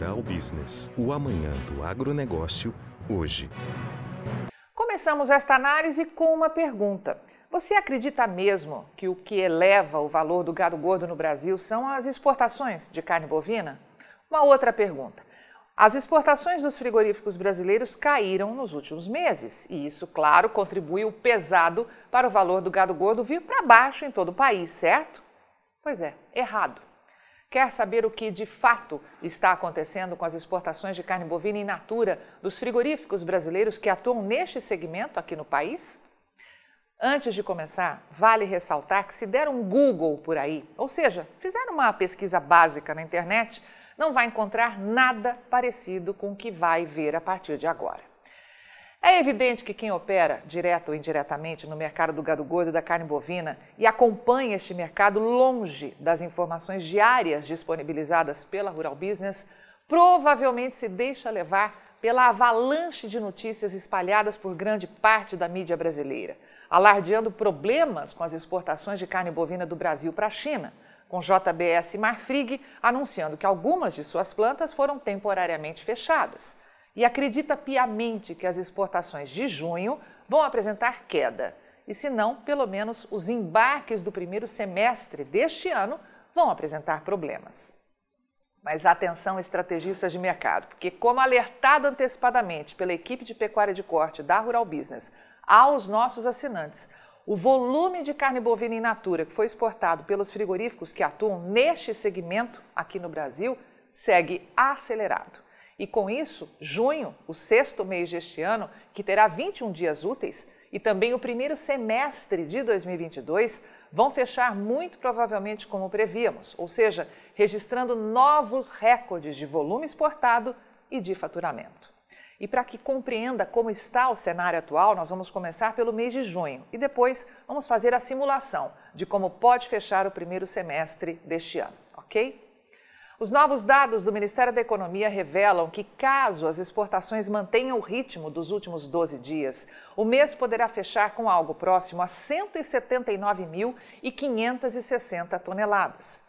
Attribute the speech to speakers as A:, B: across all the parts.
A: Business, o amanhã do agronegócio, hoje.
B: Começamos esta análise com uma pergunta. Você acredita mesmo que o que eleva o valor do gado gordo no Brasil são as exportações de carne bovina? Uma outra pergunta. As exportações dos frigoríficos brasileiros caíram nos últimos meses e isso, claro, contribuiu pesado para o valor do gado gordo vir para baixo em todo o país, certo? Pois é, errado. Quer saber o que de fato está acontecendo com as exportações de carne bovina in natura dos frigoríficos brasileiros que atuam neste segmento aqui no país? Antes de começar, vale ressaltar que se der um Google por aí, ou seja, fizer uma pesquisa básica na internet, não vai encontrar nada parecido com o que vai ver a partir de agora. É evidente que quem opera, direto ou indiretamente, no mercado do gado gordo e da carne bovina e acompanha este mercado longe das informações diárias disponibilizadas pela Rural Business, provavelmente se deixa levar pela avalanche de notícias espalhadas por grande parte da mídia brasileira, alardeando problemas com as exportações de carne bovina do Brasil para a China, com JBS Marfrig anunciando que algumas de suas plantas foram temporariamente fechadas e acredita piamente que as exportações de junho vão apresentar queda. E se não, pelo menos os embarques do primeiro semestre deste ano vão apresentar problemas. Mas atenção, estrategistas de mercado, porque, como alertado antecipadamente pela equipe de pecuária de corte da Rural Business aos nossos assinantes, o volume de carne bovina in natura que foi exportado pelos frigoríficos que atuam neste segmento aqui no Brasil segue acelerado. E com isso, junho, o sexto mês deste ano, que terá 21 dias úteis, e também o primeiro semestre de 2022 vão fechar muito provavelmente como prevíamos, ou seja, registrando novos recordes de volume exportado e de faturamento. E para que compreenda como está o cenário atual, nós vamos começar pelo mês de junho e depois vamos fazer a simulação de como pode fechar o primeiro semestre deste ano, ok? Os novos dados do Ministério da Economia revelam que, caso as exportações mantenham o ritmo dos últimos 12 dias, o mês poderá fechar com algo próximo a 179.560 toneladas.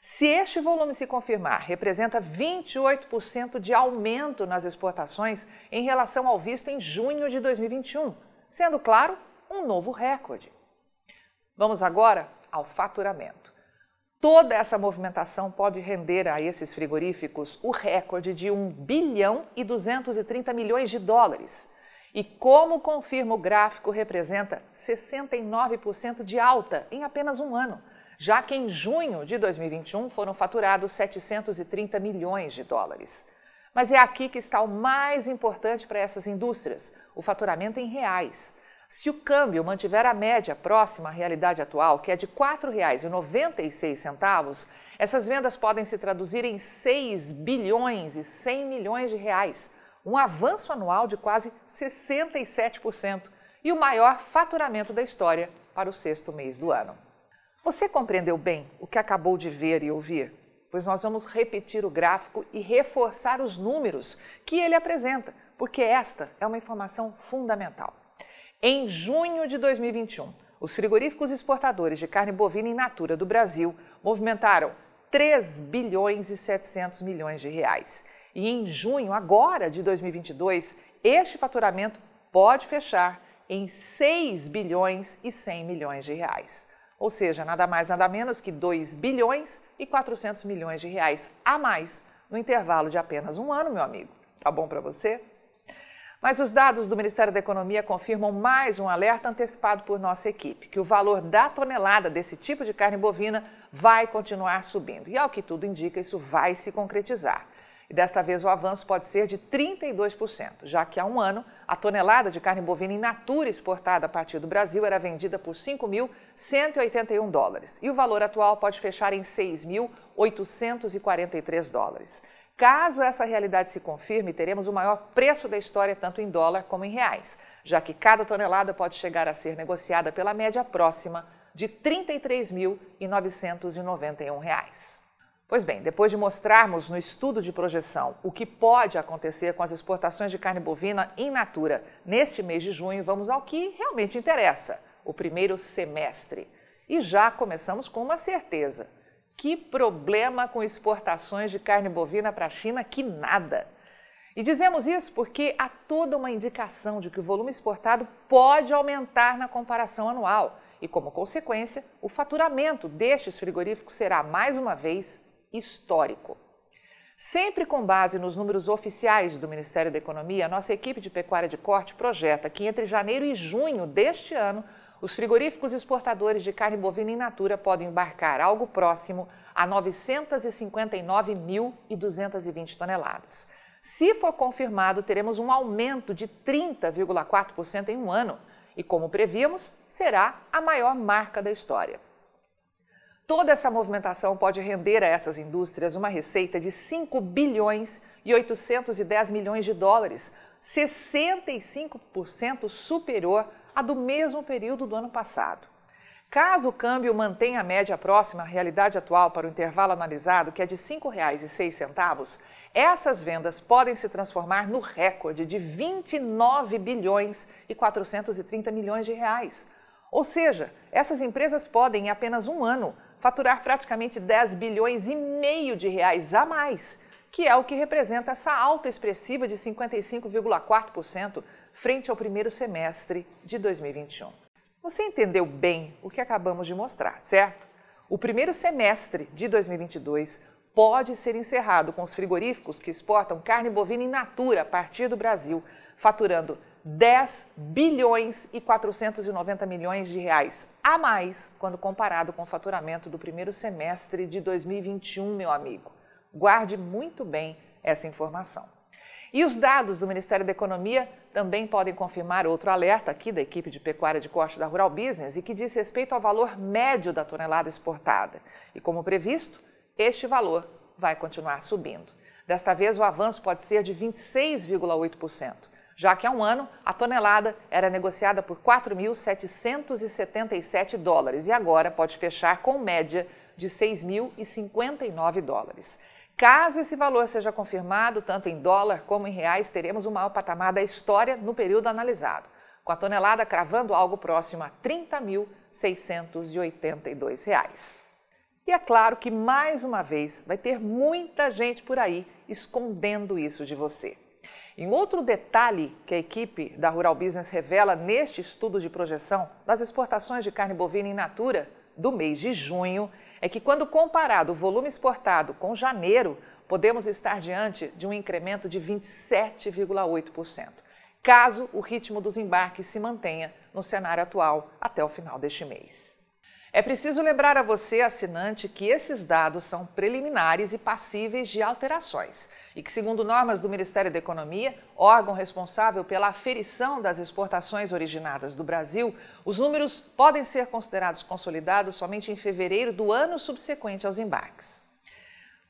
B: Se este volume se confirmar, representa 28% de aumento nas exportações em relação ao visto em junho de 2021, sendo, claro, um novo recorde. Vamos agora ao faturamento. Toda essa movimentação pode render a esses frigoríficos o recorde de 1 bilhão e 230 milhões de dólares. E como confirma o gráfico, representa 69% de alta em apenas um ano, já que em junho de 2021 foram faturados 730 milhões de dólares. Mas é aqui que está o mais importante para essas indústrias: o faturamento em reais. Se o câmbio mantiver a média próxima à realidade atual, que é de R$ 4,96, essas vendas podem se traduzir em 6 bilhões e 100 milhões de reais, um avanço anual de quase 67% e o maior faturamento da história para o sexto mês do ano. Você compreendeu bem o que acabou de ver e ouvir? Pois nós vamos repetir o gráfico e reforçar os números que ele apresenta, porque esta é uma informação fundamental. Em junho de 2021, os frigoríficos exportadores de carne bovina in natura do Brasil movimentaram 3 bilhões e 700 milhões de reais. E em junho agora de 2022, este faturamento pode fechar em 6 bilhões e 100 milhões de reais. Ou seja, nada mais nada menos que 2 bilhões e 400 milhões de reais a mais no intervalo de apenas um ano, meu amigo. Tá bom para você? Mas os dados do Ministério da Economia confirmam mais um alerta antecipado por nossa equipe, que o valor da tonelada desse tipo de carne bovina vai continuar subindo. E ao que tudo indica, isso vai se concretizar. E desta vez o avanço pode ser de 32%, já que há um ano a tonelada de carne bovina in natura exportada a partir do Brasil era vendida por 5.181 dólares e o valor atual pode fechar em 6.843 dólares. Caso essa realidade se confirme, teremos o maior preço da história, tanto em dólar como em reais, já que cada tonelada pode chegar a ser negociada pela média próxima de R$ 33.991. Pois bem, depois de mostrarmos no estudo de projeção o que pode acontecer com as exportações de carne bovina in natura neste mês de junho, vamos ao que realmente interessa: o primeiro semestre. E já começamos com uma certeza: Que problema com exportações de carne bovina para a China que nada. E dizemos isso porque há toda uma indicação de que o volume exportado pode aumentar na comparação anual e, como consequência, o faturamento destes frigoríficos será mais uma vez histórico. Sempre com base nos números oficiais do Ministério da Economia, nossa equipe de pecuária de corte projeta que entre janeiro e junho deste ano, os frigoríficos exportadores de carne bovina in natura podem embarcar algo próximo a 959.220 toneladas. Se for confirmado, teremos um aumento de 30,4% em um ano e, como prevíamos, será a maior marca da história. Toda essa movimentação pode render a essas indústrias uma receita de 5 bilhões e 810 milhões de dólares, 65% superior à do mesmo período do ano passado. Caso o câmbio mantenha a média próxima à realidade atual para o intervalo analisado, que é de R$ 5,06, essas vendas podem se transformar no recorde de 29 bilhões e 430 milhões de reais. Ou seja, essas empresas podem, em apenas um ano, faturar praticamente 10 bilhões e meio de reais a mais, que é o que representa essa alta expressiva de 55,4% frente ao primeiro semestre de 2021. Você entendeu bem o que acabamos de mostrar, certo? O primeiro semestre de 2022 pode ser encerrado com os frigoríficos que exportam carne bovina in natura a partir do Brasil, faturando 10 bilhões e 490 milhões de reais a mais quando comparado com o faturamento do primeiro semestre de 2021, meu amigo. Guarde muito bem essa informação. E os dados do Ministério da Economia também podem confirmar outro alerta aqui da equipe de pecuária de corte da Rural Business e que diz respeito ao valor médio da tonelada exportada. E como previsto, este valor vai continuar subindo. Desta vez, o avanço pode ser de 26,8% já que há um ano a tonelada era negociada por 4.777 dólares e agora pode fechar com média de 6.059 dólares. Caso esse valor seja confirmado, tanto em dólar como em reais, teremos o maior patamar da história no período analisado, com a tonelada cravando algo próximo a R$ 30.682. E é claro que, mais uma vez, vai ter muita gente por aí escondendo isso de você. Em outro detalhe que a equipe da Rural Business revela neste estudo de projeção das exportações de carne bovina in natura do mês de junho é que, quando comparado o volume exportado com janeiro, podemos estar diante de um incremento de 27,8%, caso o ritmo dos embarques se mantenha no cenário atual até o final deste mês. É preciso lembrar a você, assinante, que esses dados são preliminares e passíveis de alterações e que, segundo normas do Ministério da Economia, órgão responsável pela aferição das exportações originadas do Brasil, os números podem ser considerados consolidados somente em fevereiro do ano subsequente aos embarques.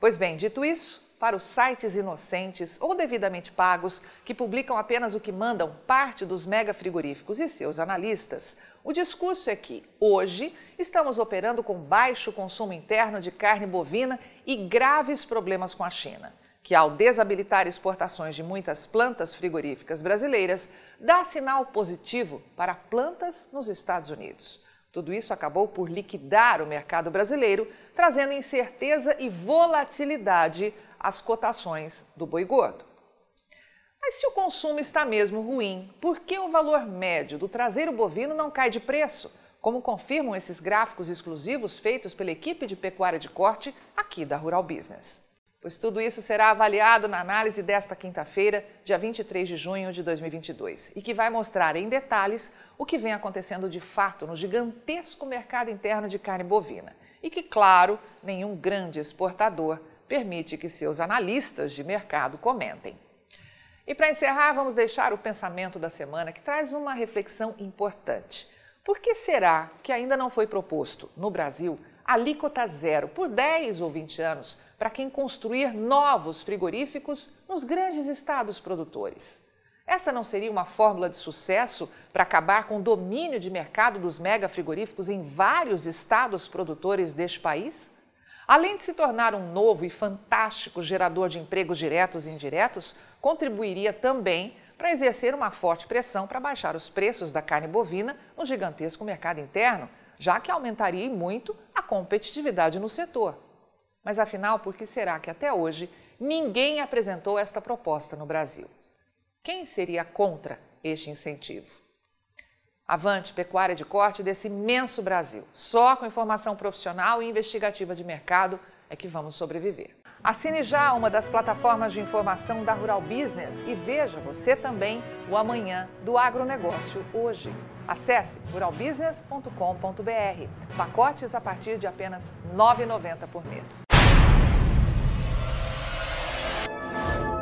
B: Pois bem, dito isso, para os sites inocentes ou devidamente pagos que publicam apenas o que mandam parte dos mega frigoríficos e seus analistas, o discurso é que, hoje, estamos operando com baixo consumo interno de carne bovina e graves problemas com a China, que, ao desabilitar exportações de muitas plantas frigoríficas brasileiras, dá sinal positivo para plantas nos Estados Unidos. Tudo isso acabou por liquidar o mercado brasileiro, trazendo incerteza e volatilidade às cotações do boi gordo. Mas se o consumo está mesmo ruim, por que o valor médio do traseiro bovino não cai de preço? Como confirmam esses gráficos exclusivos feitos pela equipe de pecuária de corte aqui da Rural Business. Pois tudo isso será avaliado na análise desta quinta-feira, dia 23 de junho de 2022, e que vai mostrar em detalhes o que vem acontecendo de fato no gigantesco mercado interno de carne bovina. E que, claro, nenhum grande exportador permite que seus analistas de mercado comentem. E para encerrar, vamos deixar o pensamento da semana que traz uma reflexão importante. Por que será que ainda não foi proposto no Brasil alíquota zero por 10 ou 20 anos para quem construir novos frigoríficos nos grandes estados produtores? Esta não seria uma fórmula de sucesso para acabar com o domínio de mercado dos mega frigoríficos em vários estados produtores deste país? Além de se tornar um novo e fantástico gerador de empregos diretos e indiretos, contribuiria também para exercer uma forte pressão para baixar os preços da carne bovina no gigantesco mercado interno, já que aumentaria muito a competitividade no setor. Mas afinal, por que será que até hoje ninguém apresentou esta proposta no Brasil? Quem seria contra este incentivo? Avante pecuária de corte desse imenso Brasil. Só com informação profissional e investigativa de mercado é que vamos sobreviver. Assine já uma das plataformas de informação da Rural Business e veja você também o amanhã do agronegócio hoje. Acesse ruralbusiness.com.br. Pacotes a partir de apenas R$ 9,90 por mês.